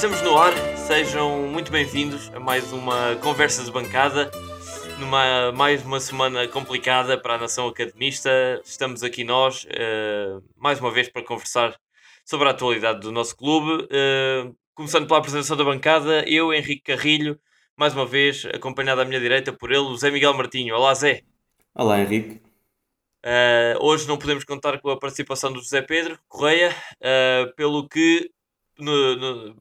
Estamos no ar, sejam muito bem-vindos a mais uma conversa de bancada, numa mais uma semana complicada para a nação academista. Estamos aqui nós, uh, mais uma vez, para conversar sobre a atualidade do nosso clube. Uh, começando pela apresentação da bancada, eu, Henrique Carrilho, mais uma vez, acompanhado à minha direita por ele, o Zé Miguel Martinho. Olá, Zé. Olá, Henrique. Uh, hoje não podemos contar com a participação do José Pedro Correia, uh, pelo que no, no,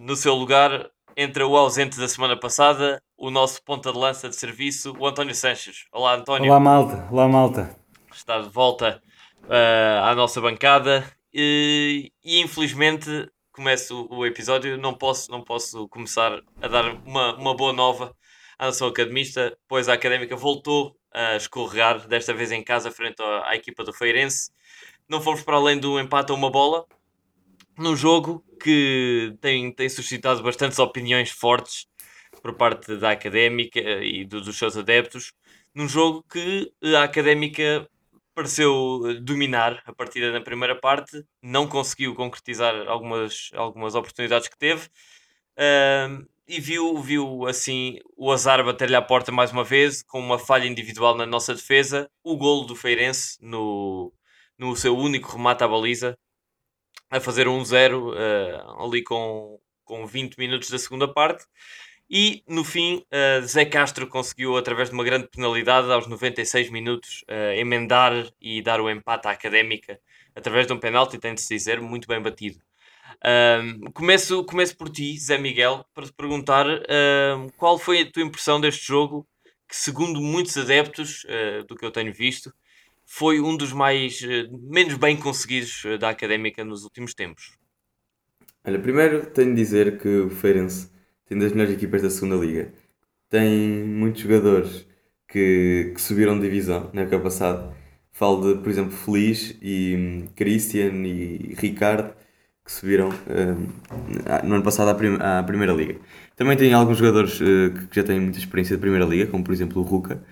no, seu lugar entra o ausente da semana passada, o nosso ponta de lança de serviço, o António Sanches. Olá, António. Olá, malta. Olá, malta. Está de volta uh, à nossa bancada e, e infelizmente começo o episódio, não posso, não posso começar a dar uma, uma boa nova à nação academista, pois a académica voltou a escorregar, desta vez em casa, frente à, à equipa do Feirense. Não fomos para além do empate a uma bola, num jogo que tem, tem suscitado bastantes opiniões fortes por parte da académica e do, dos seus adeptos, num jogo que a académica pareceu dominar a partida na primeira parte, não conseguiu concretizar algumas, algumas oportunidades que teve. E viu, viu assim o azar bater-lhe à porta mais uma vez, com uma falha individual na nossa defesa, o golo do Feirense no, no seu único remate à baliza, a fazer 1-0 um uh, ali com, com 20 minutos da segunda parte. E no fim, uh, Zé Castro conseguiu, através de uma grande penalidade, aos 96 minutos, uh, emendar e dar o empate à académica através de um penalti, tem de se dizer, muito bem batido. Começo, começo por ti, Zé Miguel, para te perguntar qual foi a tua impressão deste jogo, que segundo muitos adeptos, uh, do que eu tenho visto, foi um dos mais uh, menos bem conseguidos uh, da académica nos últimos tempos. Olha, primeiro tenho de dizer que o Feirense tem das melhores equipas da segunda liga. Tem muitos jogadores que, que subiram de divisão na época passada. Falo de, por exemplo, Feliz e um, Christian e Ricardo que subiram uh, no ano passado à, prim à, Primeira Liga. Também tem alguns jogadores uh, que já têm muita experiência de Primeira Liga, como por exemplo o Ruka.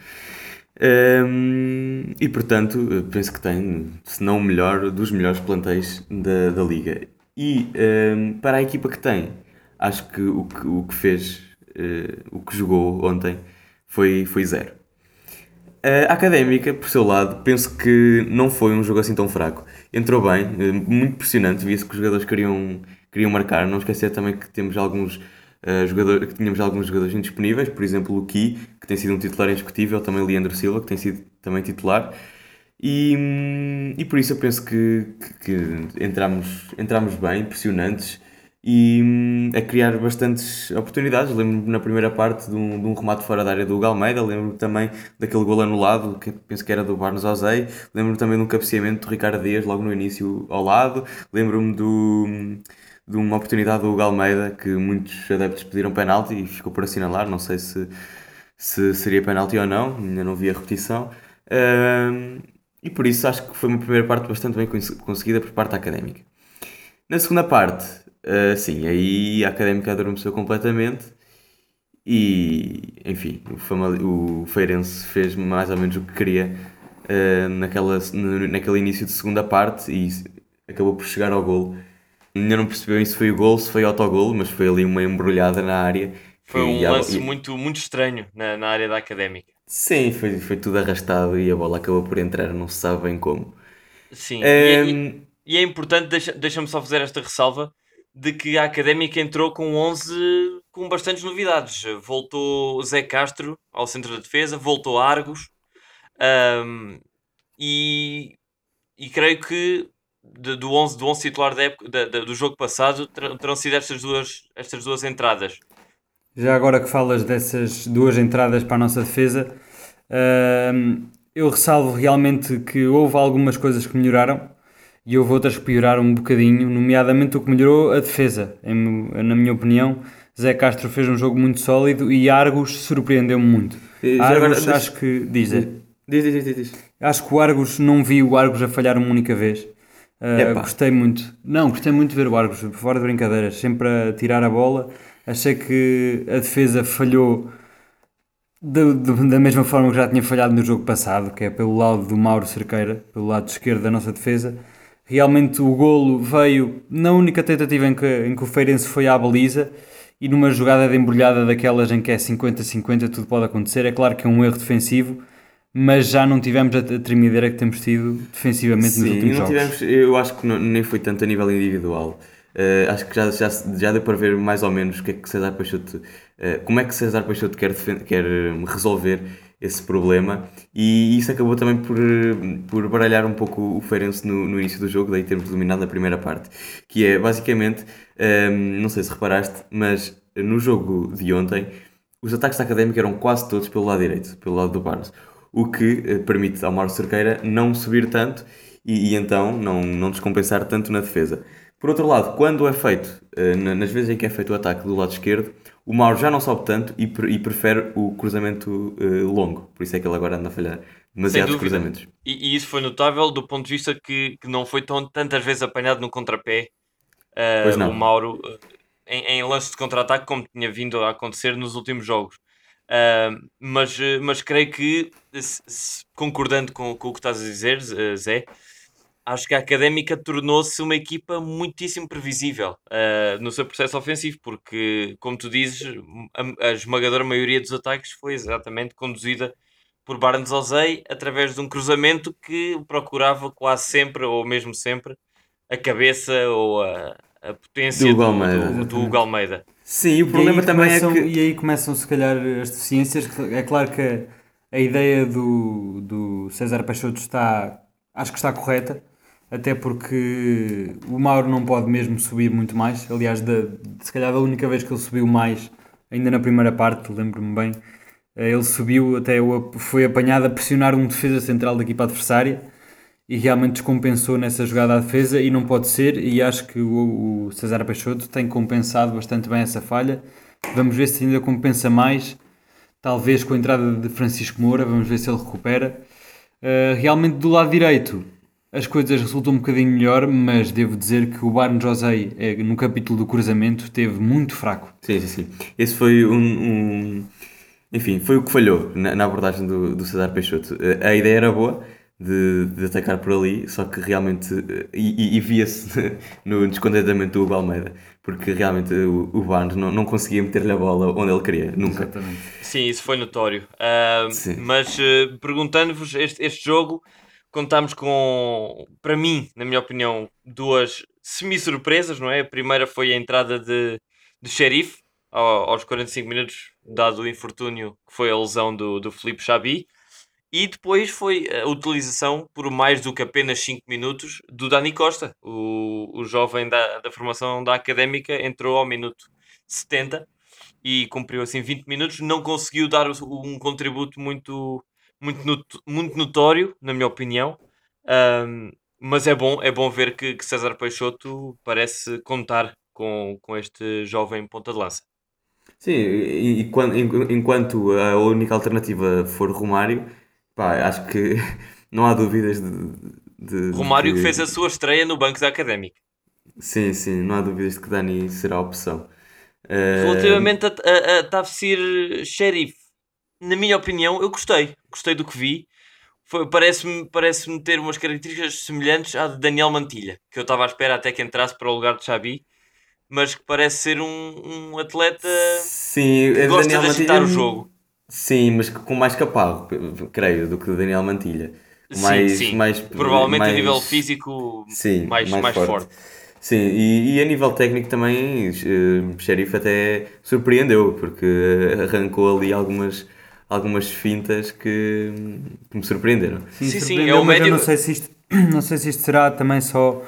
Um, e portanto, penso que tem, se não o melhor, dos melhores plantéis da, da Liga. E um, para a equipa que tem, acho que o que, o que fez, uh, o que jogou ontem, foi, foi zero. A Académica, por seu lado, penso que não foi um jogo assim tão fraco. Entrou bem, eh, muito impressionante, via-se que os jogadores queriam, queriam marcar. Não esquecer também que temos alguns uh, jogadores, que tínhamos alguns jogadores indisponíveis, por exemplo o Ki, que tem sido um titular indiscutível, também Leandro Silva, que tem sido também titular. E, e por isso eu penso que, que, que entramos, entramos bem, impressionantes e hum, a criar bastantes oportunidades. Lembro-me na primeira parte de um, de um remate fora da área do Galmeida, lembro-me também daquele gol anulado, que penso que era do Barnes Ozei, lembro-me também de um cabeceamento do Ricardo Dias logo no início ao lado, lembro-me do, de uma oportunidade do Galmeida que muitos adeptos pediram penalti e ficou por assinalar, não sei se, se seria penalti ou não, ainda não vi a repetição. Um, e por isso acho que foi uma primeira parte bastante bem conseguida por parte académica. Na segunda parte, Uh, sim, aí a académica adormeceu completamente e, enfim, o, o Feirense fez mais ou menos o que queria uh, naquela, naquele início de segunda parte e acabou por chegar ao gol. Ainda não percebeu se foi o gol, se foi autogol, mas foi ali uma embrulhada na área. Foi um lance e... muito, muito estranho na, na área da académica. Sim, foi, foi tudo arrastado e a bola acabou por entrar, não se sabe bem como. Sim, um... e, é, e, é importante, deixa-me deixa só fazer esta ressalva de que a Académica entrou com 11 com bastantes novidades. Voltou Zé Castro ao centro da defesa, voltou Argos um, e, e creio que de, do 11, do 11 titular da época, da, da, do jogo passado terão sido estas duas, estas duas entradas. Já agora que falas dessas duas entradas para a nossa defesa, eu ressalvo realmente que houve algumas coisas que melhoraram e houve outras que pioraram um bocadinho, nomeadamente o que melhorou a defesa. Em, na minha opinião, Zé Castro fez um jogo muito sólido e Argos surpreendeu-me muito. E, Argos, agora, acho que. Diz, diz, diz, diz, diz, Acho que o Argos, não vi o Argos a falhar uma única vez. Uh, gostei muito. Não, gostei muito de ver o Argos, fora de brincadeiras, sempre a tirar a bola. Achei que a defesa falhou de, de, da mesma forma que já tinha falhado no jogo passado, que é pelo lado do Mauro Cerqueira, pelo lado esquerdo da nossa defesa Realmente o golo veio na única tentativa em que, em que o Feirense foi à baliza e numa jogada de embrulhada daquelas em que é 50-50 tudo pode acontecer. É claro que é um erro defensivo, mas já não tivemos a, a tremideira que temos tido defensivamente Sim, nos últimos não jogos. tivemos, eu acho que não- nem foi tanto a nível individual. Eh, acho que já, já, já deu para ver mais ou menos o que é que César Peixoto, eh, como é que César Peixoto quer, quer eh, resolver esse problema e isso acabou também por, por baralhar um pouco o Feirense no, no início do jogo, daí termos eliminado na primeira parte, que é basicamente, eh, não sei se reparaste, mas no jogo de ontem os ataques da Académica eram quase todos pelo lado direito, pelo lado do Barnes, o que eh, permite ao Mauro Cerqueira não subir tanto e, e então não, não descompensar tanto na defesa. Por outro lado, quando é feito, eh, na- nas vezes em que é feito o ataque do lado esquerdo, o Mauro já não sobe tanto e, e prefere o cruzamento eh, longo. Por isso é que ele agora anda a falhar demasiados cruzamentos. E, e isso foi notável do ponto de vista que, que não foi tão, tantas vezes apanhado no contrapé uh, o Mauro em, em lance de contra-ataque, como tinha vindo a acontecer nos últimos jogos. Uh, mas, uh, mas creio que, concordando com, com o que estás a dizer, uh, Zé, acho que a Académica tornou-se uma equipa muitíssimo previsível uh, no seu processo ofensivo, porque, como tu dizes, a, a esmagadora maioria dos ataques foi exatamente conduzida por Barnes Ozei através de um cruzamento que procurava quase sempre, ou mesmo sempre, a cabeça ou a, a potência Do do, Hugo Almeida. do, do Hugo Almeida. Sim, o problema também começam, é que. E aí começam, se calhar, as deficiências. que É claro que a, a ideia do, do César Peixoto está. Acho que está correta, até porque o Mauro não pode mesmo subir muito mais. Aliás, da, se calhar, da única vez que ele subiu mais, ainda na primeira parte, lembro-me bem, eh, ele subiu, até o- foi apanhado a pressionar um defesa central da equipa adversária e realmente descompensou nessa jogada à defesa e não pode ser e acho que o, o César Peixoto tem compensado bastante bem essa falha vamos ver se ainda compensa mais talvez com a entrada de Francisco Moura vamos ver se ele recupera Uh, realmente do lado direito as coisas resultam um bocadinho melhor mas devo dizer que o Barnes José eh, no capítulo do cruzamento esteve muito fraco Sim, sim, sim. Esse foi um. um- Enfim, foi o que falhou na, na abordagem do, do César Peixoto. Eh, A ideia era boa de, de atacar por ali, só que realmente. eh, E, e- e via-se no descontentamento do Hugo Almeida, porque realmente o, o Barnes não, não conseguia meter-lhe a bola onde ele queria, nunca. exatamente Sim, isso foi notório. Sim. mas ah, perguntando-vos, este, este jogo, contámos com, para mim, na minha opinião, duas semi-surpresas, não é? A primeira foi a entrada de, de ao- aos 45 minutos, dado o infortúnio que foi a lesão do, do Felipe Xabi. E depois foi a utilização, por mais do que apenas 5 minutos, do Dani Costa. O, o jovem da, da formação da Académica entrou ao minuto 70 e cumpriu assim 20 minutos. Não conseguiu dar um contributo muito, muito, muito notório, na minha opinião. Ahm, mas é bom, é bom ver que, que César Peixoto parece contar com, com este jovem ponta de lança. Sim, e, e quan- en- enquanto a única alternativa for Romário, pá, acho que não há dúvidas de. de- de Romário que fez a sua estreia no banco da Académica. Sim, sim, não há dúvidas de que Dani será a opção. Eh, Relativamente a, a, a Tafsir Sheriff, na minha opinião, eu gostei. Gostei do que vi. Parece-me parece ter umas características semelhantes à de Daniel Mantilha, que eu estava à espera até que entrasse para o lugar de Xabi, mas que parece ser um, um atleta Sim, que é gosta Daniel de agitar o Mantilha- jogo. Sim, mas com mais capaz, creio, do que Daniel Mantilha. Sim, Mais, sim. mais, Provavelmente mais- a nível físico Sim, mais, mais, forte. Sim, e, e a nível técnico também, eh, Sheriff até surpreendeu, porque arrancou ali algumas, algumas fintas que, que me surpreenderam. Sim, sim, surpreendeu, é o mas eu médio- não sei se isto não sei se isto será também só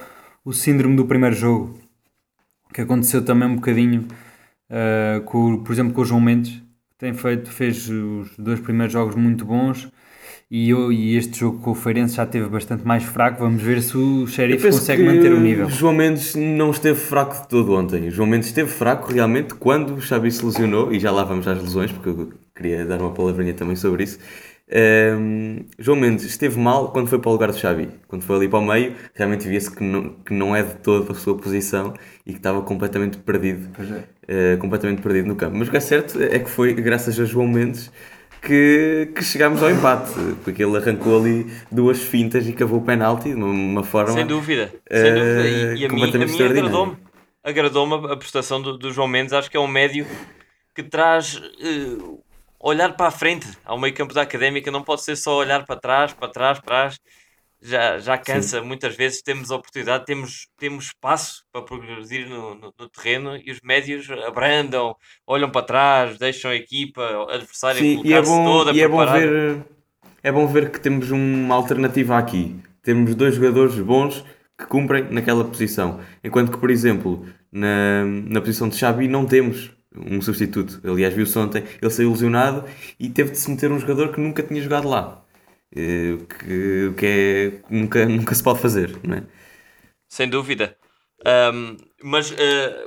o síndrome do primeiro jogo que aconteceu também um bocadinho uh, com, o- por exemplo com o João Mendes tem feito, fez os dois primeiros jogos muito bons e, eu, e este jogo com o Feirense já esteve bastante mais fraco vamos ver se o Sheriff consegue manter o nível João Mendes não esteve fraco de todo ontem. O João Mendes esteve fraco realmente quando o Xabi se lesionou, e já lá vamos às lesões, porque eu queria dar uma palavrinha também sobre isso. Ehm, João Mendes esteve mal quando foi para o lugar do Xabi. Quando foi ali para o meio, realmente via-se que não, que não é de todo a sua posição e que estava completamente perdido. É. eh, completamente perdido no campo. Mas o que é certo é que foi graças a João Mendes que, que chegámos ao empate, porque ele arrancou ali duas fintas e cavou o penalti de uma, uma forma. Sem dúvida, sem dúvida. E, e a mim, a mim agradou-me agradou a prestação do, do, João Mendes. Acho que é um médio que traz uh, olhar para a frente ao meio campo da académica. Não pode ser só olhar para trás, para trás, para trás já, já cansa Sim. muitas vezes, temos oportunidade, temos, temos espaço para progredir no, no, no, terreno e os médios abrandam, olham para trás, deixam a equipa, a adversária Sim, e é bom, toda e é bom ver É bom ver que temos uma alternativa aqui. Temos dois jogadores bons que cumprem naquela posição. Enquanto que, por exemplo, na, na posição de Xabi não temos um substituto. Aliás, viu-se ontem, ele saiu lesionado e teve de se meter um jogador que nunca tinha jogado lá. Eh, que, que é, nunca, nunca se pode fazer, não é? Sem dúvida. Um, mas uh,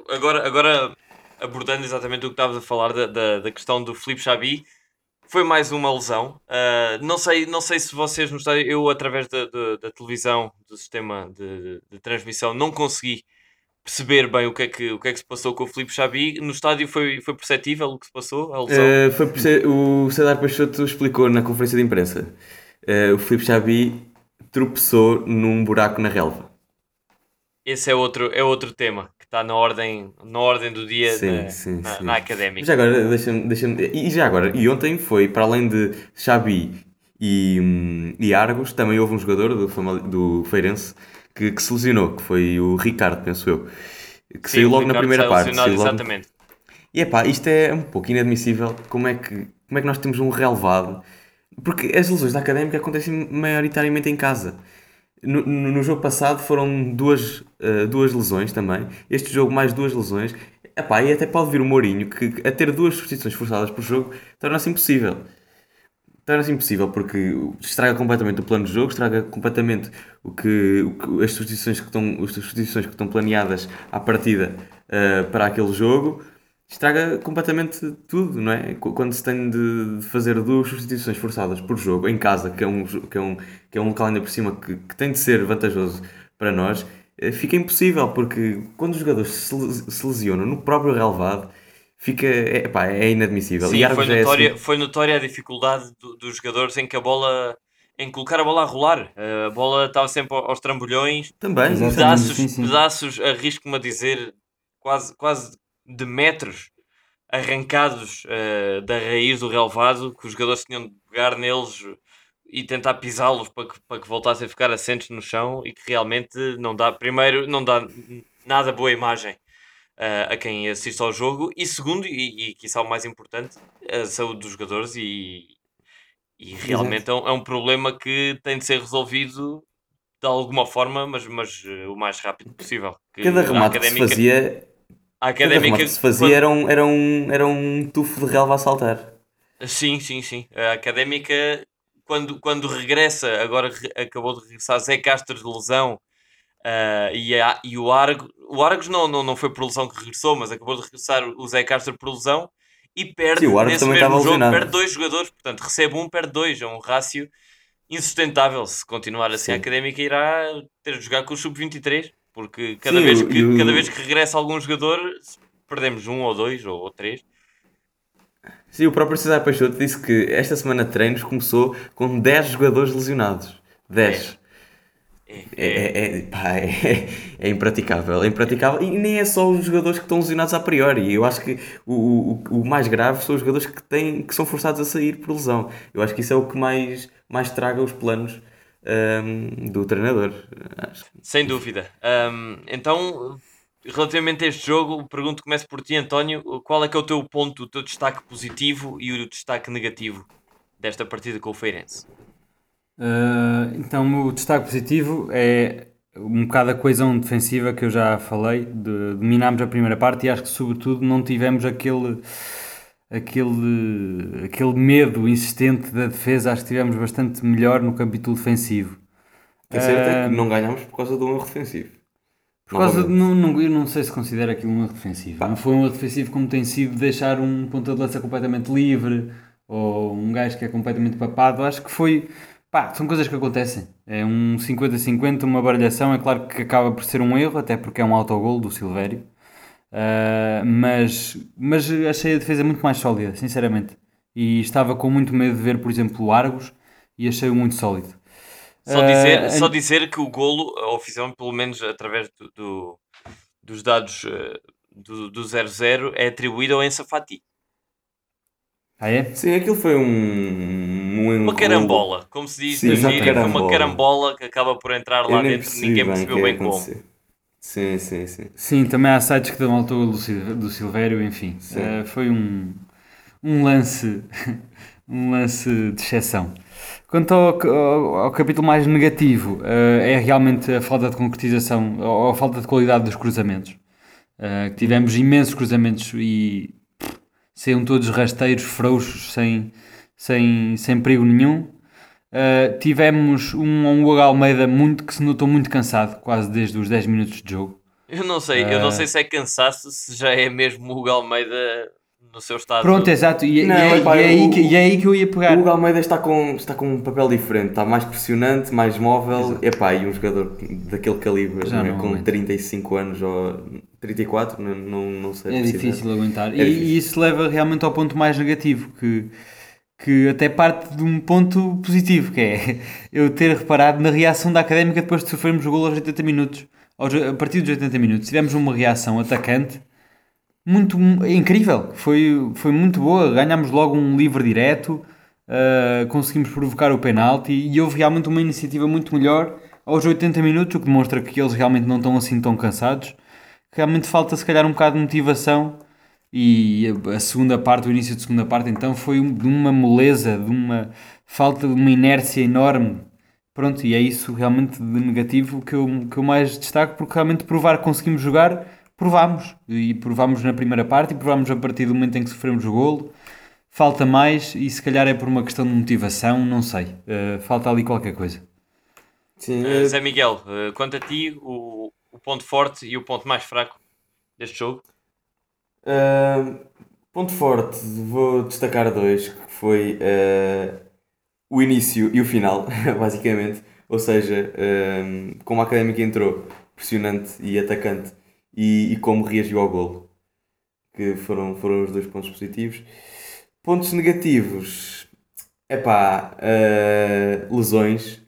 agora, agora, abordando exatamente o que estavas a falar da, da, da questão do Felipe Xabi, foi mais uma lesão. Uh, não, sei, não sei se vocês no estádio, eu através da, da, da televisão, do sistema de, de, transmissão, não consegui perceber bem o que, é que, o que é que se passou com o Felipe Xabi. No estádio foi, foi perceptível o que se passou? Uh, foi, o César Peixoto explicou na conferência de imprensa uh, o Filipe Xabi tropeçou num buraco na relva. Esse é outro, é outro tema que está na ordem, na ordem do dia sim, na, sim, na, sim. na académica. Já agora, deixa-me, deixa e já agora, e ontem foi, para além de Xabi e, e Argos, também houve um jogador do, do Feirense que, que se lesionou, que foi o Ricardo, penso eu, que saiu logo na primeira parte. Logo... Exatamente. E é pá, isto é um pouco inadmissível. Como é que, como é que nós temos um relevado porque as lesões da académica acontecem maioritariamente em casa. No, no, no jogo passado foram duas, uh, duas lesões também. Este jogo, mais duas lesões. Epá, e até pode vir o Mourinho que a ter duas substituições forçadas por jogo torna-se impossível. Torna-se impossível porque estraga completamente o plano de jogo, estraga completamente o que, o que as, substituições que estão, as substituições que estão planeadas à partida uh, para aquele jogo estraga completamente tudo, não é? Quando se tem de fazer duas substituições forçadas por jogo em casa, que é um, que é um, que é um local ainda por cima que, que tem de ser vantajoso para nós, eh, fica impossível, porque quando os jogadores se, se lesionam no próprio relevado, fica, é, pá, é inadmissível. Sim, foi é notória, é assim... foi notória a dificuldade do, dos jogadores em que a bola em colocar a bola a rolar. A bola estava sempre aos trambolhões. Também. Pedaços, sim, sim. pedaços arrisco-me a dizer, quase, quase de metros arrancados uh, da raiz do relevado, que os jogadores tinham de pegar neles e tentar pisá-los para que, para que voltassem a ficar assentes no chão e que realmente não dá, primeiro, não dá nada boa imagem uh, a quem assiste ao jogo e segundo, e, e que isso é o mais importante, a saúde dos jogadores e, e realmente é um, é um, problema que tem de ser resolvido de alguma forma, mas, mas uh, o mais rápido possível. Cada remate que se fazia a académica. que se fazia quando... era, um, era, um, era um tufo de relva a saltar. Sim, sim, sim. A académica, quando, quando regressa, agora acabou de regressar Zé Castro de lesão uh, e, a, e o Argos. O Argos não, não, não foi por lesão que regressou, mas acabou de regressar o Zé Castro por lesão e perde sim, o nesse mesmo jogo, perde dois jogadores, portanto recebe um, perde dois, é um rácio insustentável. Se continuar assim, sim. a académica irá ter de jogar com o sub-23. Porque cada, Sim, vez, que, eu... cada vez que regressa algum jogador, perdemos um ou dois ou, ou três. Sim, o próprio César Peixoto disse que esta semana de treinos começou com 10 jogadores lesionados. 10. É. É, é, é, pá, é, é, impraticável, é impraticável e nem é só os jogadores que estão lesionados a priori. Eu acho que o, o, o mais grave são os jogadores que, têm, que são forçados a sair por lesão. Eu acho que isso é o que mais, mais traga os planos um, do treinador. Sem dúvida. Um, então, relativamente a este jogo, pergunto, começo por ti, António, qual é que é o teu ponto, o teu destaque positivo e o destaque negativo desta partida com o Feirense? Uh, então, o meu destaque positivo é um bocado a coesão defensiva que eu já falei, de, dominámos a primeira parte e acho que sobretudo não tivemos aquele aquele, aquele medo insistente da defesa, acho que tivemos bastante melhor no capítulo defensivo. É certo é que não ganhámos por causa do erro defensivo. Por causa de, não, não, eu não sei se considera aquilo um erro defensivo. Pá. Não foi um erro defensivo como tem sido deixar um ponta de lança completamente livre ou um gajo que é completamente papado. Acho que foi. Pá, são coisas que acontecem. É um 50-50, uma baralhação. É claro que acaba por ser um erro, até porque é um autogol do Silvério. Uh, mas, mas achei a defesa muito mais sólida, sinceramente. e estava com muito medo de ver, por exemplo, o Argos e achei-o muito sólido. Só dizer, Ah, só dizer que o golo, eh, oficialmente, pelo menos através do, do- dos dados do, do 0-0, é atribuído ao Ensa Fati. Ah, é? Sim, aquilo foi um. um Uma carambola, como se diz Sim, na uma gíria, foi uma carambola. que acaba por entrar lá dentro e percebi ninguém bem percebeu bem ia como. acontecer. Sim, sim, sim. Sim, também há sites que dão autor do, Sil- do Silvério, enfim. Eh, foi um, um lance um lance de exceção. Quanto ao, ao- ao capítulo mais negativo, eh, é realmente a falta de concretização, ou a falta de qualidade dos cruzamentos. Que tivemos imensos cruzamentos e pff, saíam todos rasteiros, frouxos, sem, sem, sem perigo nenhum. Uh, tivemos um, um Hugo Almeida muito, que se notou muito cansado, quase desde os 10 minutos de jogo. Eu não sei, eu Ah. não sei se é cansaço, se já é mesmo o Hugo Almeida no seu estado. Pronto, exato, e, e Não, é, epá, e é aí que, e é aí que eu ia pegar. O Hugo Almeida está com, está com um papel diferente, está mais pressionante, mais móvel. Epá, e um jogador daquele calibre, é? não com aguenta. 35 anos ou 34, não, não, não sei É difícil aguentar. É e, difícil. e isso leva realmente ao ponto mais negativo, que, que até parte de um ponto positivo, que é eu ter reparado na reação da Académica depois de sofrermos o gol aos 80 minutos. Aos- a partir dos 80 minutos tivemos uma reação atacante muito incrível, foi, foi muito boa, ganhámos logo um livre direto, uh, conseguimos provocar o penalti e houve realmente uma iniciativa muito melhor aos 80 minutos, o que demonstra que eles realmente não estão assim tão cansados. Realmente falta se calhar um bocado de motivação e a- segunda parte, o início de segunda parte, então foi de uma moleza, de uma falta de uma inércia enorme. Pronto, e é isso realmente de negativo que eu, que eu mais destaco, porque realmente provar que conseguimos jogar, provámos. E provámos na primeira parte e provámos a partir do momento em que sofremos o golo. Falta mais e se calhar é por uma questão de motivação, não sei. Uh, falta ali qualquer coisa. Sim, eh, Zé Miguel, eh, quanto a ti, o, o ponto forte e o ponto mais fraco deste jogo? Uh, ponto forte, vou destacar dois, que foi uh, o início e o final, basicamente. Ou seja, um, como a Académica entrou, pressionante e atacante, e, e como reagiu ao golo, que foram, foram os dois pontos positivos. Pontos negativos, epá, uh, lesões,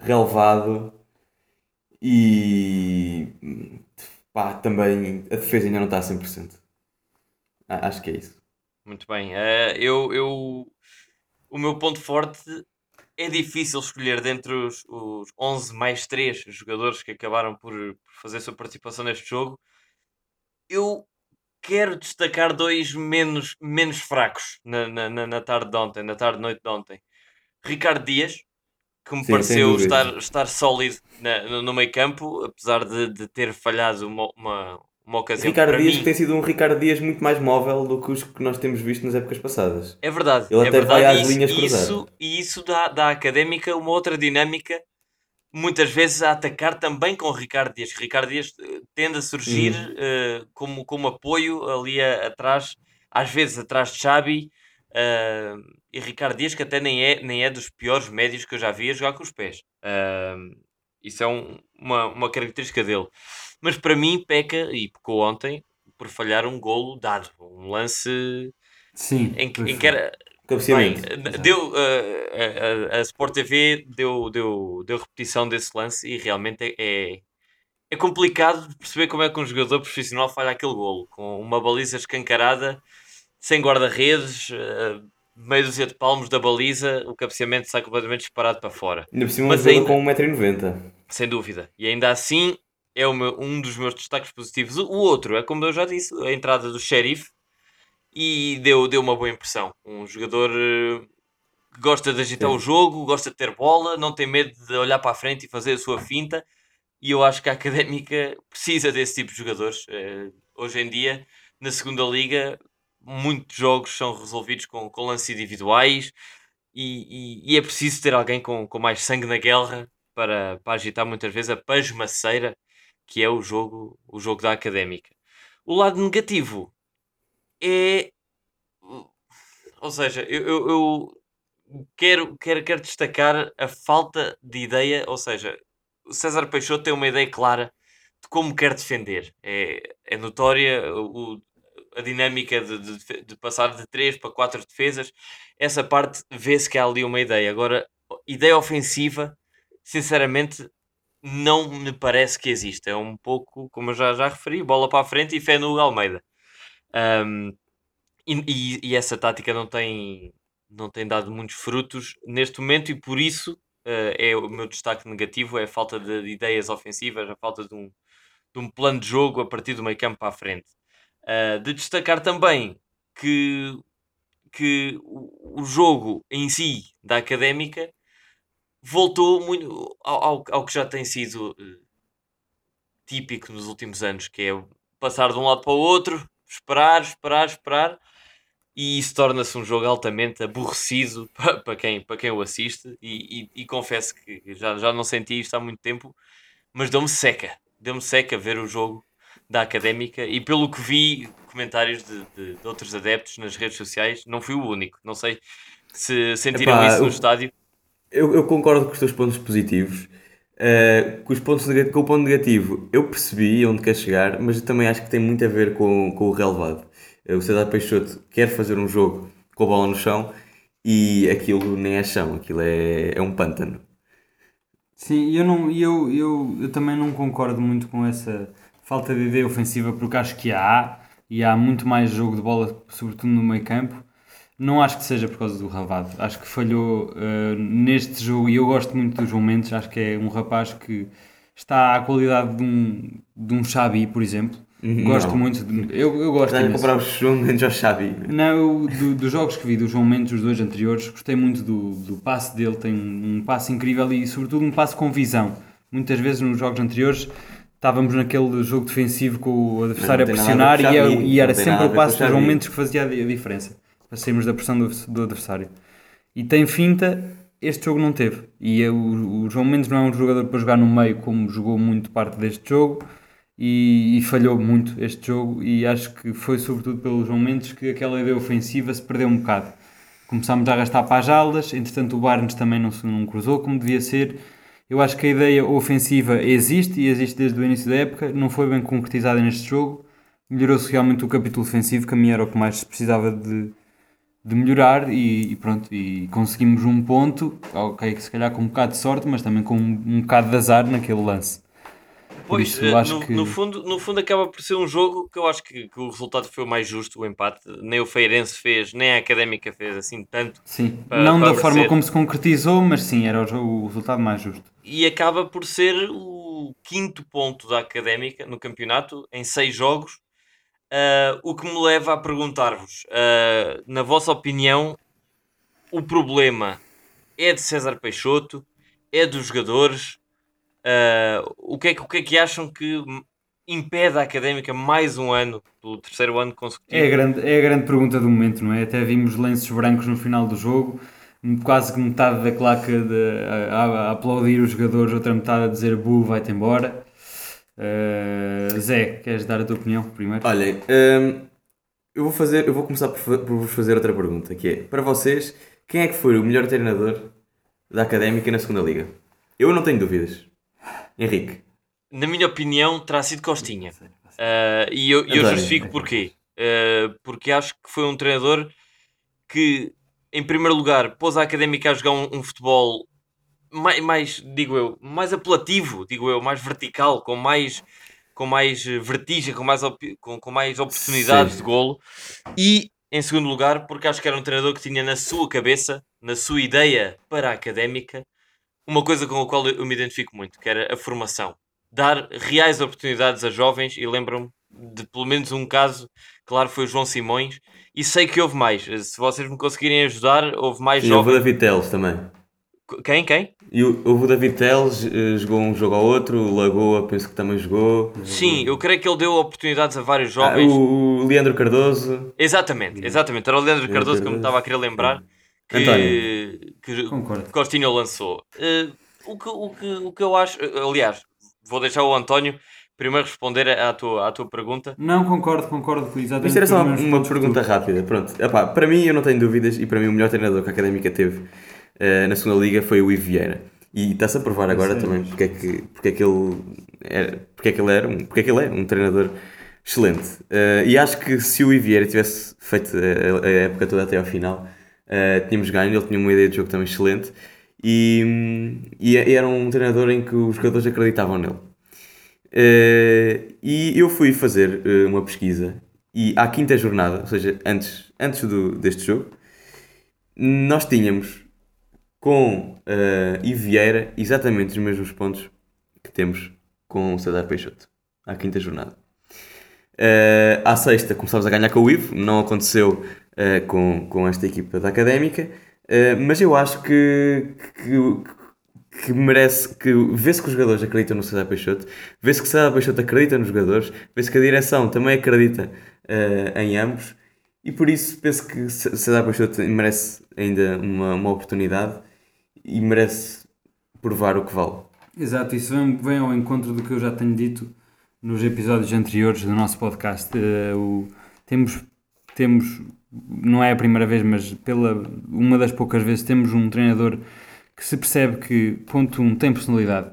relevado e pá, também a defesa ainda não está a 100%. Ah, Acho que é isso. Muito bem. eh, eu, eu, o meu ponto forte é difícil escolher dentre os, os 11 mais 3 jogadores que acabaram por, por fazer sua participação neste jogo. Eu quero destacar dois menos, menos fracos na, na, na, tarde de ontem, na tarde-noite de ontem. Ricardo Dias, que me Sim, pareceu estar, estar sólido na- no, meio campo, apesar de, de ter falhado uma, uma, uma ocasião Ricardo Dias mim- tem sido um Ricardo Dias muito mais móvel do que os que nós temos visto nas épocas passadas. É verdade. Ele é até vai verdade. às e linhas isso, e cruzar. isso, e isso dá, dá à académica uma outra dinâmica, muitas vezes a atacar também com o Ricardo Dias. Ricardo Dias eh, tende a surgir Uhum. eh, como, como apoio ali a- atrás, às vezes atrás de Xabi. Eh, e Ricardo Dias, que até nem é, nem é dos piores médios que eu já vi a jogar com os pés. Eh, isso é um- uma, uma característica dele. Mas para mim, peca, e pecou ontem, por falhar um golo dado. Um lance Sim. em, que- em que era, Bem, deu, eh, a, a- Sport TV deu, deu, deu repetição desse lance e realmente é, é complicado de perceber como é que um jogador profissional falha aquele golo com uma baliza escancarada, sem guarda-redes, eh, meio dúzia de palmos da baliza, o cabeceamento sai completamente disparado para fora, Ainda por cima mas ainda- com 1,90m. sem dúvida. E ainda assim é meu- um dos meus destaques positivos. O, outro é, como eu já disse, a entrada do Sheriff e deu, deu uma boa impressão. Um jogador eh, que gosta de agitar Sim. o jogo, gosta de ter bola, não tem medo de olhar para a frente e fazer a sua finta. E eu acho que a académica precisa desse tipo de jogadores. Eh, hoje em dia, na segunda liga, muitos jogos são resolvidos com, com lances individuais e, e- e é preciso ter alguém com, com mais sangue na guerra para, para agitar muitas vezes a pasmaceira que é o jogo, o jogo da académica. O lado negativo é. Ou seja, eu, eu- eu quero, quero, quero destacar a falta de ideia. Ou seja, o César Peixoto tem uma ideia clara de como quer defender. É, é notória o, a dinâmica de, de, de passar de 3 para 4 defesas, essa parte vê-se que há ali uma ideia. Agora, ideia ofensiva, sinceramente, não me parece que exista. É um pouco, como eu já, já referi, bola para a frente e fé no Almeida. Um, e, e, essa tática não tem, não tem dado muitos frutos neste momento e por isso uh, é o meu destaque negativo, é a falta de, de ideias ofensivas, a falta de um, de um plano de jogo a partir do meio campo para a frente. Uh, de destacar também que, que o, jogo em si da Académica voltou muito ao, ao, ao que já tem sido uh, típico nos últimos anos, que é passar de um lado para o outro, esperar, esperar, esperar, e isso torna-se um jogo altamente aborrecido para, quem, para quem o assiste. E, e, e, confesso que já, já não senti isto há muito tempo, mas deu-me seca, deu-me seca ver o jogo da académica. E pelo que vi, comentários de, de, de outros adeptos nas redes sociais, não fui o único. Não sei se sentiram Epá, isso no eu, estádio. Eu, eu, concordo com os teus pontos positivos. Uh, com, os pontos com o ponto negativo, eu percebi onde quer chegar, mas eu também acho que tem muito a ver com, com o relevado. Eh, o César Peixoto quer fazer um jogo com a bola no chão e aquilo nem é chão, aquilo é, é um pântano. Sim, eu, não, eu, eu, eu também não concordo muito com essa falta de ideia ofensiva, porque acho que há, e há muito mais jogo de bola, sobretudo no meio campo. Não acho que seja por causa do Ravado. Acho que falhou uh, neste jogo, e eu gosto muito dos momentos. Acho que é um rapaz que está à qualidade de um, de um Xabi, por exemplo. Gosto não. muito. De, eu, eu gosto de comprar o João Mendes ao Xavi. Não, do, dos jogos que vi, do João Mendes, os dois anteriores, gostei muito do, do passe dele. Tem um, um passe incrível e, sobretudo, um passe com visão. Muitas vezes nos jogos anteriores estávamos naquele jogo defensivo com o adversário a pressionar e, é, e, era sempre o passe do João Mendes que fazia a diferença para sairmos da pressão do, do adversário. E tem finta, este jogo não teve. E é, o, João Mendes não é um jogador para jogar no meio como jogou muito parte deste jogo e, e, falhou muito este jogo e acho que foi sobretudo pelo João Mendes que aquela ideia ofensiva se perdeu um bocado. Começámos a arrastar para as aldas, entretanto o Barnes também não, não cruzou como devia ser. Eu acho que a ideia ofensiva existe e existe desde o início da época, não foi bem concretizada neste jogo. Melhorou-se realmente o capítulo ofensivo, que a mim era o que mais precisava de, de melhorar e, e, pronto, e conseguimos um ponto, ok, se calhar com um bocado de sorte, mas também com um, um bocado de azar naquele lance. Pois, isso, eh, no, que... no, fundo, no fundo acaba por ser um jogo que eu acho que, que, o resultado foi o mais justo, o empate. Nem o Feirense fez, nem a Académica fez assim tanto. Sim, para, não para da forma como se concretizou, mas sim, era o, o, resultado mais justo. E acaba por ser o quinto ponto da Académica no campeonato, em seis jogos. Uh, o que me leva a perguntar-vos, uh, na vossa opinião, o problema é de César Peixoto, é dos jogadores, Uh, o, que é, o que é que acham que impede a académica mais um ano, pelo terceiro ano consecutivo? É a, grande, é a grande pergunta do momento, não é? Até vimos lenços brancos no final do jogo, quase que metade da claque de, a, a, aplaudir os jogadores, outra metade a dizer bu, vai-te embora. Uh, Zé, queres dar a tua opinião primeiro? Olhem, um, eu, vou fazer, eu vou começar por, por vos fazer outra pergunta, que é, para vocês, quem é que foi o melhor treinador da Académica na segunda Liga? Eu não tenho dúvidas. Henrique. Na minha opinião, terá sido Costinha. Uh, e eu, eu justifico porquê. Uh, porque acho que foi um treinador que, em primeiro lugar, pôs a académica a jogar um, um futebol mais, mais, digo eu, mais apelativo, digo eu, mais vertical, com mais, com mais vertigem, com mais, com, com mais oportunidades Sim. de golo. E, em segundo lugar, porque acho que era um treinador que tinha na sua cabeça, na sua ideia para a académica, uma coisa com a qual eu me identifico muito, que era a formação. Dar reais oportunidades a jovens, e lembro-me de pelo menos um caso, claro, foi o João Simões, e sei que houve mais. Se vocês me conseguirem ajudar, houve mais e jovens. houve o David Teles também. Quem? Quem? E houve o David Teles, jogou um jogo ao outro, o Lagoa penso que também jogou. Sim, eu creio que ele deu oportunidades a vários ah, jovens. Ah, o Leandro Cardoso. Exatamente, exatamente. Era o Leandro, Leandro Cardoso, Cardoso, que eu me estava a querer lembrar que, António. que Concordo. Costinha lançou. Uh, o, que, o, que, o que eu acho, eh, aliás, vou deixar o António primeiro responder à tua, à tua pergunta. Não, concordo, concordo exatamente. Isto era só uma, uma pergunta rápida. Pronto, Epá, para mim, eu não tenho dúvidas, e para mim, o melhor treinador que a Académica teve uh, na segunda Liga foi o Ivo Vieira. E está-se a provar agora também porque é que, porque é que ele era, porque é que ele era um, porque é que ele é um treinador excelente. Uh, e acho que se o Ivieira tivesse feito a, a, época toda até ao final, uh, tínhamos ganho. Ele tinha uma ideia de jogo também excelente e, e era um treinador em que os jogadores acreditavam nele. Uh, e eu fui fazer uma pesquisa e à quinta jornada, ou seja, antes, antes do, deste jogo, nós tínhamos com uh, Ivieira exatamente os mesmos pontos que temos com o César Peixoto, à quinta jornada. Uh, à sexta começámos a ganhar com o Ivo, não aconteceu uh, com, com esta equipa da Académica, uh, mas eu acho que, que, que merece, que vê-se que os jogadores acreditam no César Peixoto, vê-se que César Peixoto acredita nos jogadores, vê-se que a direção também acredita em ambos, e por isso penso que César Peixoto merece ainda uma, uma oportunidade e merece provar o que vale. Exato, isso vem, vem ao encontro do que eu já tenho dito nos episódios anteriores do nosso podcast. Uh, o, temos, temos, não é a primeira vez, mas pela uma das poucas vezes, temos um treinador que se percebe que, ponto um, tem personalidade,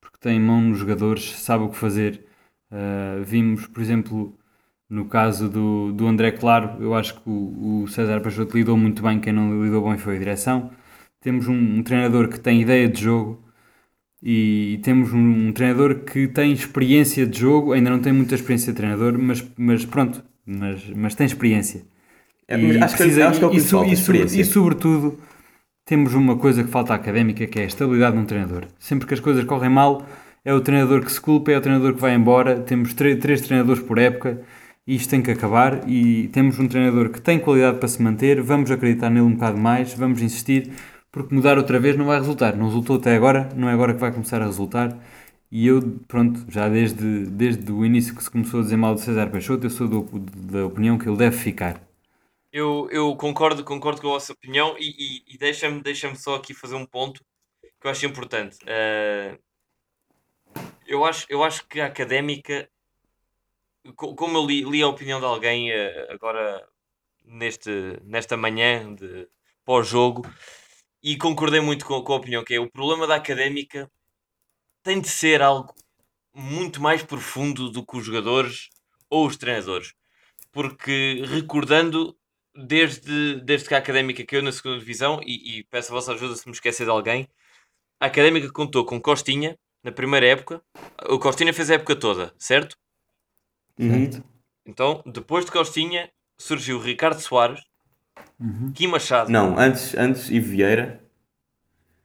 porque tem mão nos jogadores, sabe o que fazer. Uh, vimos, por exemplo, no caso do, do André Claro, eu acho que o, o César Peixoto lidou muito bem, quem não lidou bem foi a direção. Temos um, um treinador que tem ideia de jogo, e temos um, um, treinador que tem experiência de jogo, ainda não tem muita experiência de treinador, mas, mas pronto, mas, mas tem experiência. É, e, acho precisa, que, acho que é o que e, sobretudo temos uma coisa que falta à académica que é a estabilidade de um treinador. Sempre que as coisas correm mal, é o treinador que se culpa, é o treinador que vai embora. Temos três treinadores por época e isto tem que acabar. E temos um treinador que tem qualidade para se manter. Vamos acreditar nele um bocado mais, vamos insistir porque mudar outra vez não vai resultar. Não resultou até agora, não é agora que vai começar a resultar. E eu, pronto, já desde, desde o início que se começou a dizer mal de César Peixoto, eu sou do, da opinião que ele deve ficar. Eu, eu concordo, concordo com a vossa opinião e, e, e deixa-me deixa só aqui fazer um ponto que eu acho importante. Uh, eu, acho, eu acho que a académica, como eu li, li a opinião de alguém uh, agora neste, nesta manhã de pós-jogo, e concordei muito com, com a opinião que é o problema da académica tem de ser algo muito mais profundo do que os jogadores ou os treinadores. Porque recordando desde, desde que a académica caiu na segunda divisão, e, e, peço a vossa ajuda se me esquecer de alguém, a académica contou com Costinha na primeira época. O Costinha fez a época toda, certo? Uhum. Então, depois de Costinha, surgiu Ricardo Soares, Uhum. Kim Machado. Não, antes, antes e Vieira.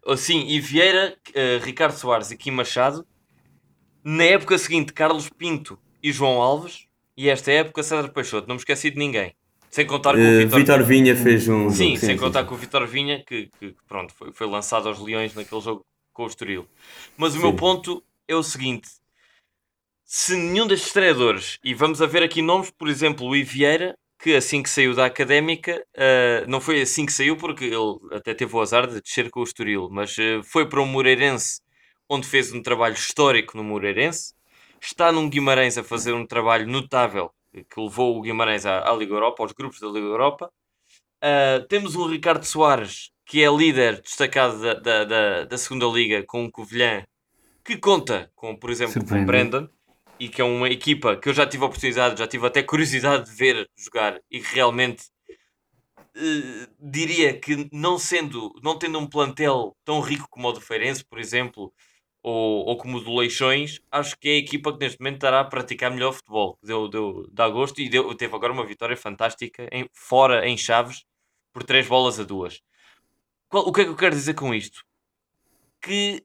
Oh, sim, e Vieira, uh, Ricardo Soares e Kim Machado. Na época seguinte, Carlos Pinto e João Alves. E esta época, César Peixoto. Não me esqueci de ninguém. Sem contar com o Vitor... Vitor Vinha fez um. Sim, jogo, sem sim, contar sim. com o Vitor Vinha, que, que, pronto, foi, foi lançado aos Leões naquele jogo com o Estoril. Mas o sim. meu ponto é o seguinte: se nenhum destes treinadores, e vamos a ver aqui nomes, por exemplo, o Ivieira, que assim que saiu da académica, uh, não foi assim que saiu, porque ele até teve o azar de descer com o Estoril, mas uh, foi para o Moreirense, onde fez um trabalho histórico no Moreirense. Está num Guimarães a fazer um trabalho notável que levou o Guimarães à, à Liga Europa, aos grupos da Liga Europa. Uh, temos um Ricardo Soares, que é líder destacado da, da, da, da segunda Liga, com o Covilhã, que conta com, por exemplo, com o Brandon e que é uma equipa que eu já tive a oportunidade, já tive até curiosidade de ver jogar e que realmente uh, diria que não sendo, não tendo um plantel tão rico como o do Feirense, por exemplo, ou, ou como do Leixões, acho que é a equipa que neste momento estará a praticar melhor futebol. Deu, deu, dá gosto e deu, teve agora uma vitória fantástica em, fora em Chaves por três bolas a duas. Qual, o que é que eu quero dizer com isto? Que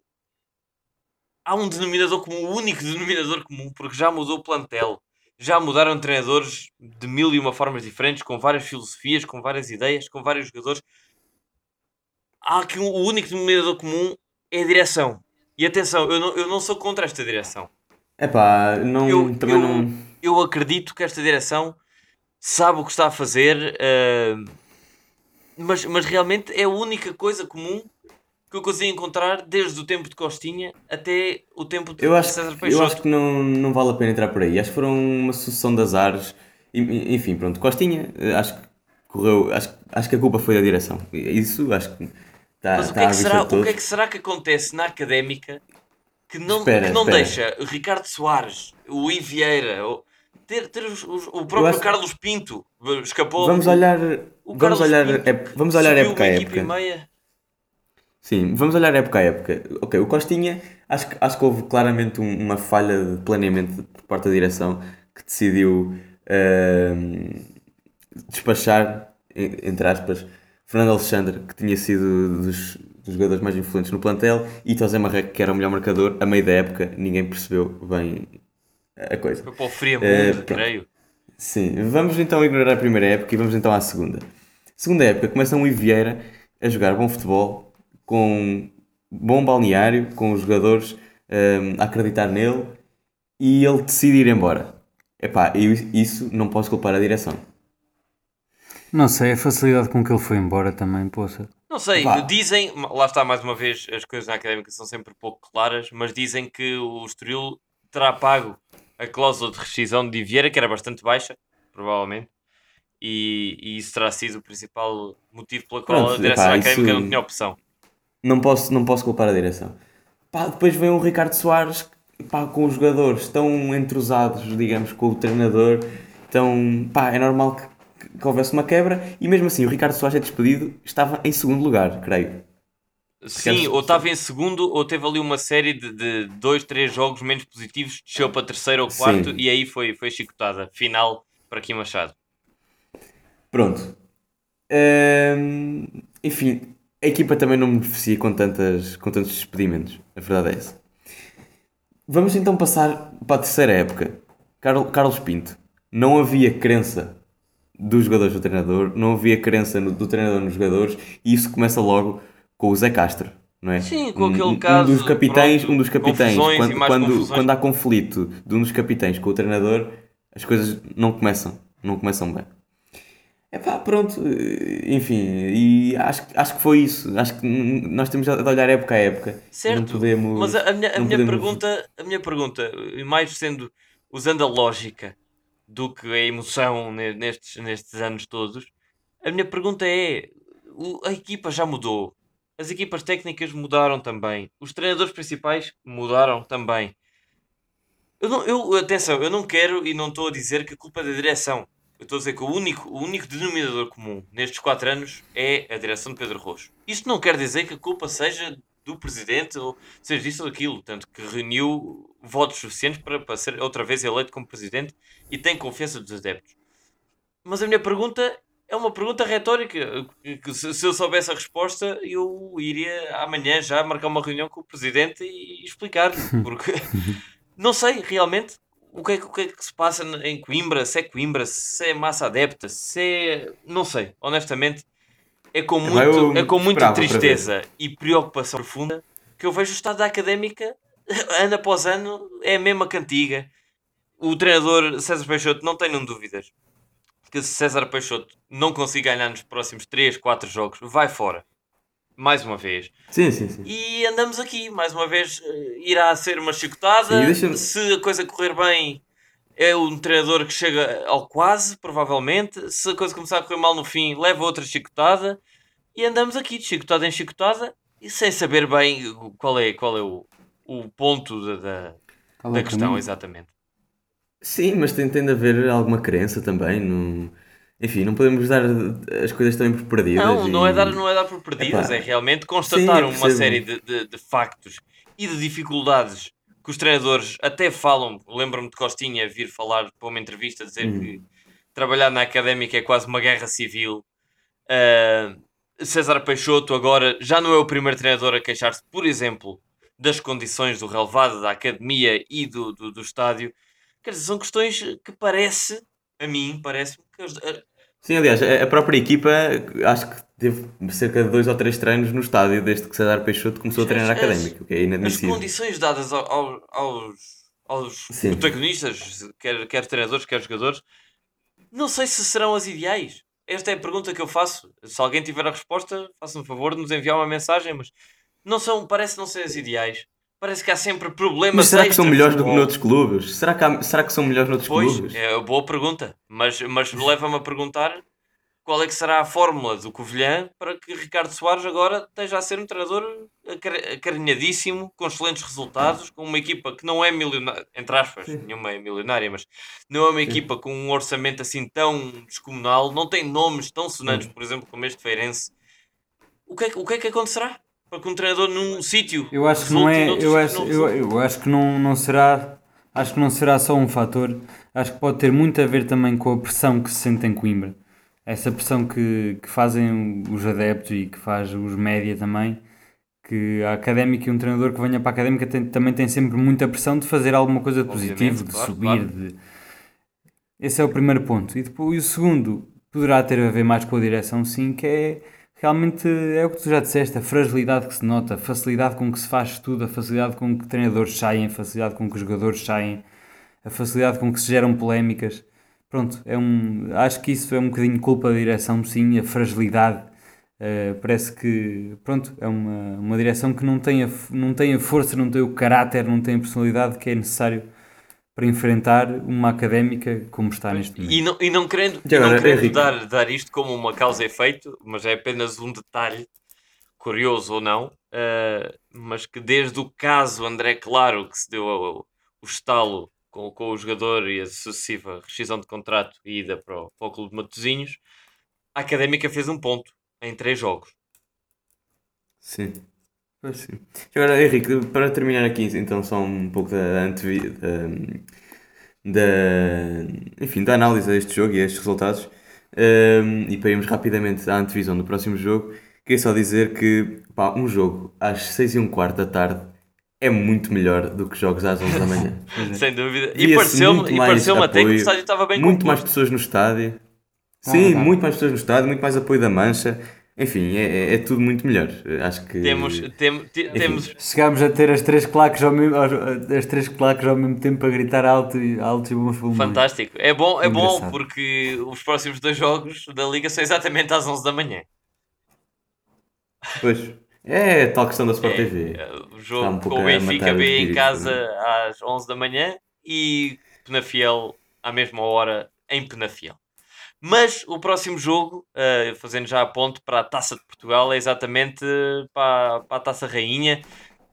há um denominador comum, o único denominador comum, porque já mudou o plantel. Já mudaram treinadores de mil e uma formas diferentes, com várias filosofias, com várias ideias, com vários jogadores. Há aqui um, o único denominador comum é a direção. E atenção, eu não, eu não sou contra esta direção. É pá, não, eu, também eu, não. Eu acredito que esta direção sabe o que está a fazer, uh, mas, mas realmente é a única coisa comum que eu consigo encontrar desde o tempo de Costinha até o tempo de eu acho, César Peixoto. Eu acho que não, não vale a pena entrar por aí. Acho que foram uma sucessão de azares. Enfim, pronto, Costinha, eh, acho que correu. Acho, acho que a culpa foi da direção. Isso acho que está. Mas o que, é que será, o que é que será que acontece na académica que não, espera, que não deixa Ricardo Soares, o Ivieira, ter, ter os- os- o próprio acho- Carlos Pinto escapou. Vamos olhar, o vamos Carlos olhar, Pinto ép- vamos olhar época a época. e meia. Sim, vamos olhar época a época. Ok, o Costinha, acho que, acho que houve claramente um- uma falha de planeamento por parte da direção que decidiu ahm, despachar, en- entre aspas, Fernando Alexandre, que tinha sido dos, dos jogadores mais influentes no plantel, e José Marreco, que era o melhor marcador, a meio da época, ninguém percebeu bem a coisa. Foi para o Friamundo, Eh, pronto. creio. Sim, vamos então ignorar a primeira época e vamos então à segunda. Segunda época, começa um Vieira a jogar bom futebol, com bom balneário, com os jogadores hum, a acreditar nele e ele decide ir embora. Epá, eu isso não posso culpar a direção. Não sei, a facilidade com que ele foi embora também, poça. Não sei, Vá. dizem, lá está mais uma vez, as coisas na académica são sempre pouco claras, mas dizem que o Estoril terá pago a cláusula de rescisão de Vieira, que era bastante baixa, provavelmente, e, e isso terá sido o principal motivo pela qual Pronto, a direção epá, académica isso- não tinha opção. Não posso, não posso culpar a direção. Pá, depois vem o Ricardo Soares, pá, com os jogadores tão entrosados, digamos, com o treinador, tão, pá, é normal que, que houvesse uma quebra e mesmo assim o Ricardo Soares é despedido, estava em segundo lugar, creio. Sim, ou estava em segundo, ou teve ali uma série de, de dois, três jogos menos positivos, desceu para terceiro ou quarto, Sim. e aí foi, foi chicotada. Final para Kim Machado. Pronto. Hum, enfim, a equipa também não me beneficia com, tantas, com tantos despedimentos. A verdade é essa. Vamos então passar para a terceira época. Carl- Carlos Pinto. Não havia crença dos jogadores do treinador, não havia crença no- do treinador nos jogadores, e isso começa logo com o Zé Castro. Não é? Sim, com Um- aquele um, caso, dos capitães, pronto, um dos capitães, quando, quando, quando há conflito de um dos capitães com o treinador, as coisas não começam, não começam bem. É pá, pronto, enfim, e acho, que- acho que foi isso. Acho que nós temos de olhar época a época. e Não Certo, podemos, mas a, minha, a minha podemos- pergunta, a minha pergunta, mais sendo usando a lógica do que a emoção ne- nestes, nestes anos todos, a minha pergunta é: a equipa já mudou, as equipas técnicas mudaram também, os treinadores principais mudaram também. Eu não, eu, atenção, eu não quero e não estou a dizer que a culpa é da direção. Eu estou a dizer que o único, o único denominador comum nestes quatro anos é a direção de Pedro Rocho. Isto não quer dizer que a culpa seja do presidente ou seja disso ou daquilo, tanto que reuniu votos suficientes para, para ser outra vez eleito como presidente e tem confiança dos adeptos. Mas a minha pergunta é uma pergunta retórica. que se, eu soubesse a resposta, eu iria amanhã já marcar uma reunião com o presidente e explicar-lhe. Porque não sei realmente o que, é, o que é que se passa em Coimbra, se é Coimbra, se é massa adepta, se é. Não sei, honestamente. É com, eu muito, é com muita tristeza e preocupação profunda que eu vejo o estado da académica ano após ano é a mesma cantiga. O treinador César Peixoto não tenham dúvidas que se César Peixoto não conseguir ganhar nos próximos 3, 4 jogos, vai fora. Mais uma vez. Sim, sim, sim. E andamos aqui, mais uma vez, eh, irá ser uma chicotada. Sim, Se a coisa correr bem, é um treinador que chega ao quase, provavelmente. Se a coisa começar a correr mal no fim, leva outra chicotada. E andamos aqui, de chicotada em chicotada, e sem saber bem qual é, qual é o, o ponto da, da, da questão, caminho? exatamente. Sim, mas tem, tem de haver alguma crença também. No... Enfim, não podemos dar as coisas também por perdidas. Não, não é e- dar, não é dar por perdidas, Epá. é realmente constatar Sim, uma série de, de, de factos e de dificuldades que os treinadores até falam. Lembro-me de Costinha vir falar para uma entrevista dizer Hum. que trabalhar na académica é quase uma guerra civil. Ah, César Peixoto agora já não é o primeiro treinador a queixar-se, por exemplo, das condições do relevado, da academia e do, do, do estádio. Quer dizer, são questões que parece, a mim, parece-me que as- Sim, aliás, a própria equipa acho que teve cerca de dois ou três treinos no estádio desde que César Peixoto começou a treinar As- académico, que é as inadmissível. condições dadas ao- ao- aos, aos protagonistas, quer, quer treinadores, quer jogadores, não sei se serão as ideais. Esta é a pergunta que eu faço. Se alguém tiver a resposta, faça-me favor de nos enviar uma mensagem, mas não são, parece não ser as ideais. Parece que há sempre problemas. Mas será que são melhores do que noutros clubes? Será que, há- será que são melhores noutros Pois, clubes? é boa pergunta, mas, mas leva-me a perguntar qual é que será a fórmula do Covilhã para que Ricardo Soares agora esteja a ser um treinador acarinhadíssimo, com excelentes resultados, com uma equipa que não é milionária, entre aspas, Sim. nenhuma é milionária, mas não é uma Sim. equipa com um orçamento assim tão descomunal, não tem nomes tão sonantes, por exemplo, como este Feirense. O que é, o que, é que acontecerá? Para que um treinador num sítio. Eu acho que não é. Eu acho, eu, eu acho que não, não será. Acho que não será só um fator. Acho que pode ter muito a ver também com a pressão que se sente em Coimbra. Essa pressão que, que fazem os adeptos e que faz os média também que a académica e um treinador que venha para a académica tem, também tem sempre muita pressão de fazer alguma coisa de positivo, de claro, subir. Claro. De... Esse é o primeiro ponto. E depois o segundo poderá ter a ver mais com a direção, sim, que é realmente é o que tu já disseste, a fragilidade que se nota, a facilidade com que se faz tudo, a facilidade com que treinadores saem, a facilidade com que jogadores saem, a facilidade com que se geram polémicas. Pronto, é um, acho que isso é um bocadinho culpa da direção, sim, a fragilidade Uh, parece que pronto, é uma, uma direção que não tem, a, não tem a força, não tem o caráter, não tem a personalidade que é necessário para enfrentar uma académica como está neste momento. E não, e não querendo, e não querendo dar, dar isto como uma causa e efeito, mas é apenas um detalhe, curioso ou não, uh, mas que desde o caso André Claro, que se deu o, o estalo com, com o jogador e a sucessiva rescisão de contrato e ida para o, para o Clube de Matosinhos, a académica fez um ponto em três jogos. Sim. Pois sim. Agora, Henrique, para terminar aqui, então, só um pouco da, da, da, enfim, da análise deste jogo e estes resultados, um, e para irmos rapidamente à antevisão do próximo jogo, queria só dizer que pá, um jogo às 6 e um quarto da tarde é muito melhor do que jogos às 11 da manhã. Sem dúvida. E pareceu-me pareceu até que o estádio estava bem Muito mais pessoas no estádio. Sim, muito mais pessoas no estádio, muito mais apoio da mancha. Enfim, é, é, é tudo muito melhor. Acho que. Temos. Tem, temos... Chegámos a ter as três, claques ao mesmo, as três claques ao mesmo tempo a gritar alto e, alto e bons pulmões. Fantástico. É bom, é bom porque os próximos dois jogos da Liga são exatamente às 11 da manhã. Pois. É tal questão da Sport é, TV. O jogo um com o Benfica B em casa é? às 11 da manhã e Penafiel à mesma hora em Penafiel. Mas o próximo jogo, uh, fazendo já a ponto para a Taça de Portugal, é exatamente para, para a Taça Rainha,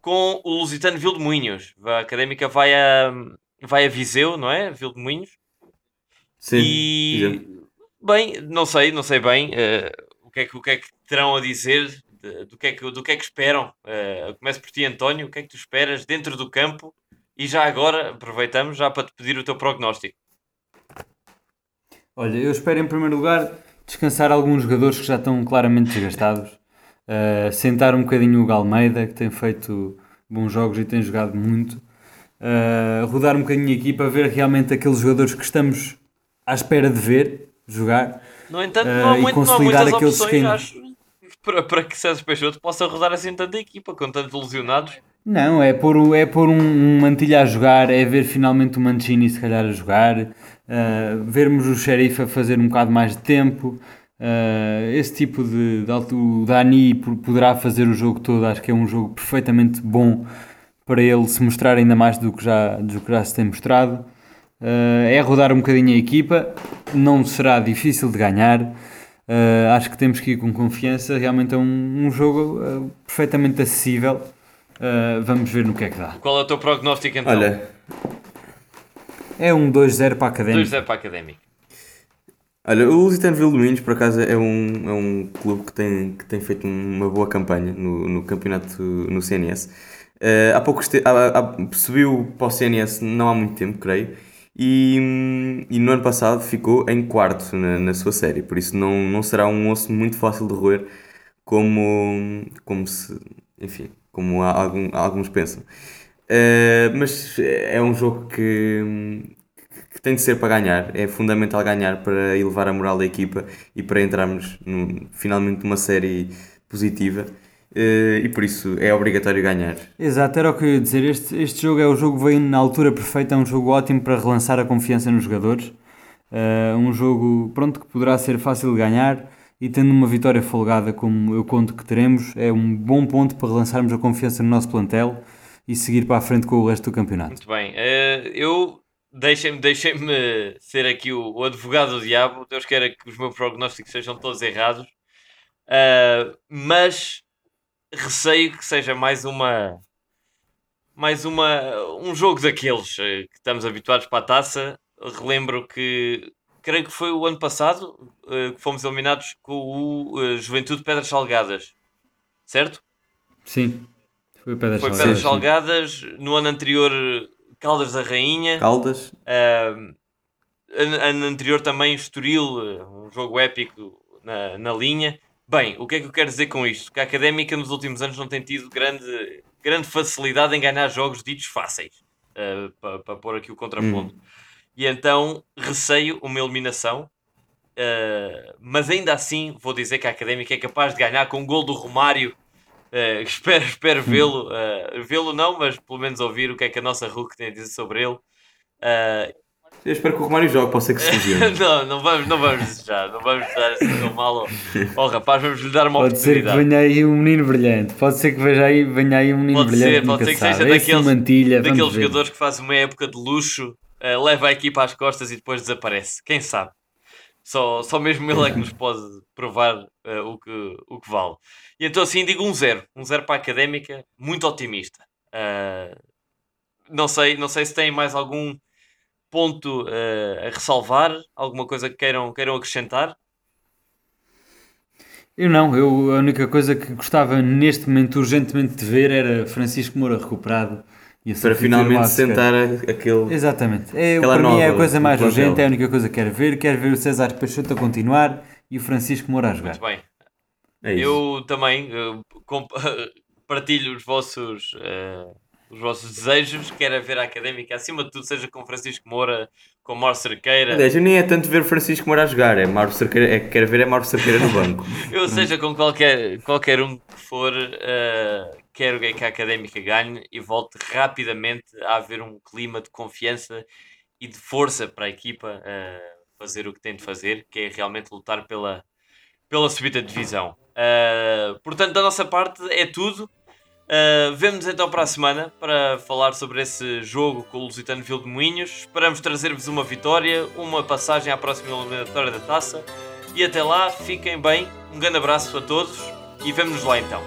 com o Lusitano Vildemunhos. A Académica vai a, vai a Viseu, não é? Vildemunhos. Sim. E, bem, não sei, não sei bem uh, o, que é que, o que é que terão a dizer, de, do, que é que, do que é que esperam. Uh, começo por ti, António, o que é que tu esperas dentro do campo? E já agora, aproveitamos já para te pedir o teu prognóstico. Olha, eu espero em primeiro lugar descansar alguns jogadores que já estão claramente desgastados. Uh, sentar um bocadinho o Galmeida, que tem feito bons jogos e tem jogado muito. Uh, rodar um bocadinho a equipa, ver realmente aqueles jogadores que estamos à espera de ver jogar. No entanto, não há, uh, muito, consolidar não há muitas opções, acho, para, para que César Peixoto possa rodar assim tanta equipa, com tantos lesionados. Não, é pôr, é pôr um, um Mantilha a jogar, é ver finalmente o Mancini se calhar a jogar, uh, vermos o Sheriff a fazer um bocado mais de tempo. Uh, esse tipo de, de, O Dani poderá fazer o jogo todo, acho que é um jogo perfeitamente bom para ele se mostrar ainda mais do que já, do que já se tem mostrado. Uh, é rodar um bocadinho a equipa, não será difícil de ganhar. Uh, acho que temos que ir com confiança. Realmente é um, um jogo uh, perfeitamente acessível. vamos ver no que é que dá. Qual é o teu prognóstico então? Olha, é um 2-0 para a Académica. 2-0 para a Académica. Olha, o Lusitano Vildomingos, por acaso, é um, é um clube que tem, que tem feito uma boa campanha no, no campeonato no CNS. Uh, eh, há pouco este, há, há, subiu para o CNS não há muito tempo, creio, e, e no ano passado ficou em quarto na, na sua série, por isso não, não será um osso muito fácil de roer como, como se, enfim, como algum, alguns pensam. Uh, mas é um jogo que, que tem de ser para ganhar. É fundamental ganhar para elevar a moral da equipa e para entrarmos no, finalmente numa série positiva. Uh, e por isso é obrigatório ganhar. Exato, era o que eu ia dizer. Este, este jogo é o jogo que veio na altura perfeita, é um jogo ótimo para relançar a confiança nos jogadores. Uh, um jogo pronto que poderá ser fácil de ganhar e tendo uma vitória folgada como eu conto que teremos, é um bom ponto para relançarmos a confiança no nosso plantel e seguir para a frente com o resto do campeonato. Muito bem. Uh, eu deixem-me deixem ser aqui o, o, advogado do diabo. Deus queira que os meus prognósticos sejam todos errados. Uh, mas receio que seja mais uma mais uma um jogo daqueles eh, que estamos habituados para a taça. Relembro que creio que foi o ano passado uh, que fomos eliminados com o uh, Juventude Pedras Salgadas, certo? Sim, foi Pedras foi Salgadas. Pedras Salgadas. No ano anterior, Caldas da Rainha. Caldas. Uh, ano anterior também Estoril, um jogo épico na, na linha. Bem, o que é que eu quero dizer com isto? Que a Académica nos últimos anos não tem tido grande, grande facilidade em ganhar jogos ditos fáceis, uh, para pa pôr aqui o contraponto. Hum. E então receio uma eliminação, uh, mas ainda assim vou dizer que a Académica é capaz de ganhar com um gol do Romário. Uh, espero espero vê-lo, vê-lo não, mas pelo menos ouvir o que é que a nossa Hulk tem a dizer sobre ele. Eu espero que o Romário jogue, pode ser que se fugione. não, não vamos, não vamos desejar, não vamos dar assim tão mal ao, ao rapaz, vamos lhe dar uma pode oportunidade. Pode ser que venha aí um menino brilhante, pode ser que veja aí, venha aí um menino pode brilhante. Ser, pode ser que seja daqueles, mantilha, daqueles jogadores que fazem uma época de luxo, uh, leva a equipa às costas e depois desaparece. Quem sabe? Só, só mesmo ele é que nos pode provar uh, o, que, o que vale. E então assim digo um zero, um zero para a académica, muito otimista. Uh, não sei, não sei se tem mais algum ponto uh, a ressalvar? Alguma coisa que queiram, queiram acrescentar? Eu não, eu, a única coisa que gostava neste momento urgentemente de ver era Francisco Moura recuperado. E para finalmente sentar aquele. Exatamente. É, para mim é a coisa mais urgente, é a única coisa que quero ver. Quero ver o César Peixoto a continuar e o Francisco Moura a jogar. Muito bem. É eu também uh, partilho os vossos. Uh os vossos desejos, quer ver a académica acima de tudo, seja com Francisco Moura, com Mauro Cerqueira. Aliás, nem é tanto ver Francisco Moura a jogar, é Mauro Cerqueira, é que quer ver é Mauro Cerqueira no banco. eu seja com qualquer, qualquer um que for, uh, quero que a académica ganhe e volte rapidamente a haver um clima de confiança e de força para a equipa uh, fazer o que tem de fazer, que é realmente lutar pela, pela subida de divisão. Uh, portanto, da nossa parte é tudo. Uh, Vemo-nos então para a semana para falar sobre esse jogo com o Lusitano Vil de Moinhos. Esperamos trazer-vos uma vitória, uma passagem à próxima eliminatória da taça. E até lá, fiquem bem, um grande abraço a todos e vemo-nos lá então.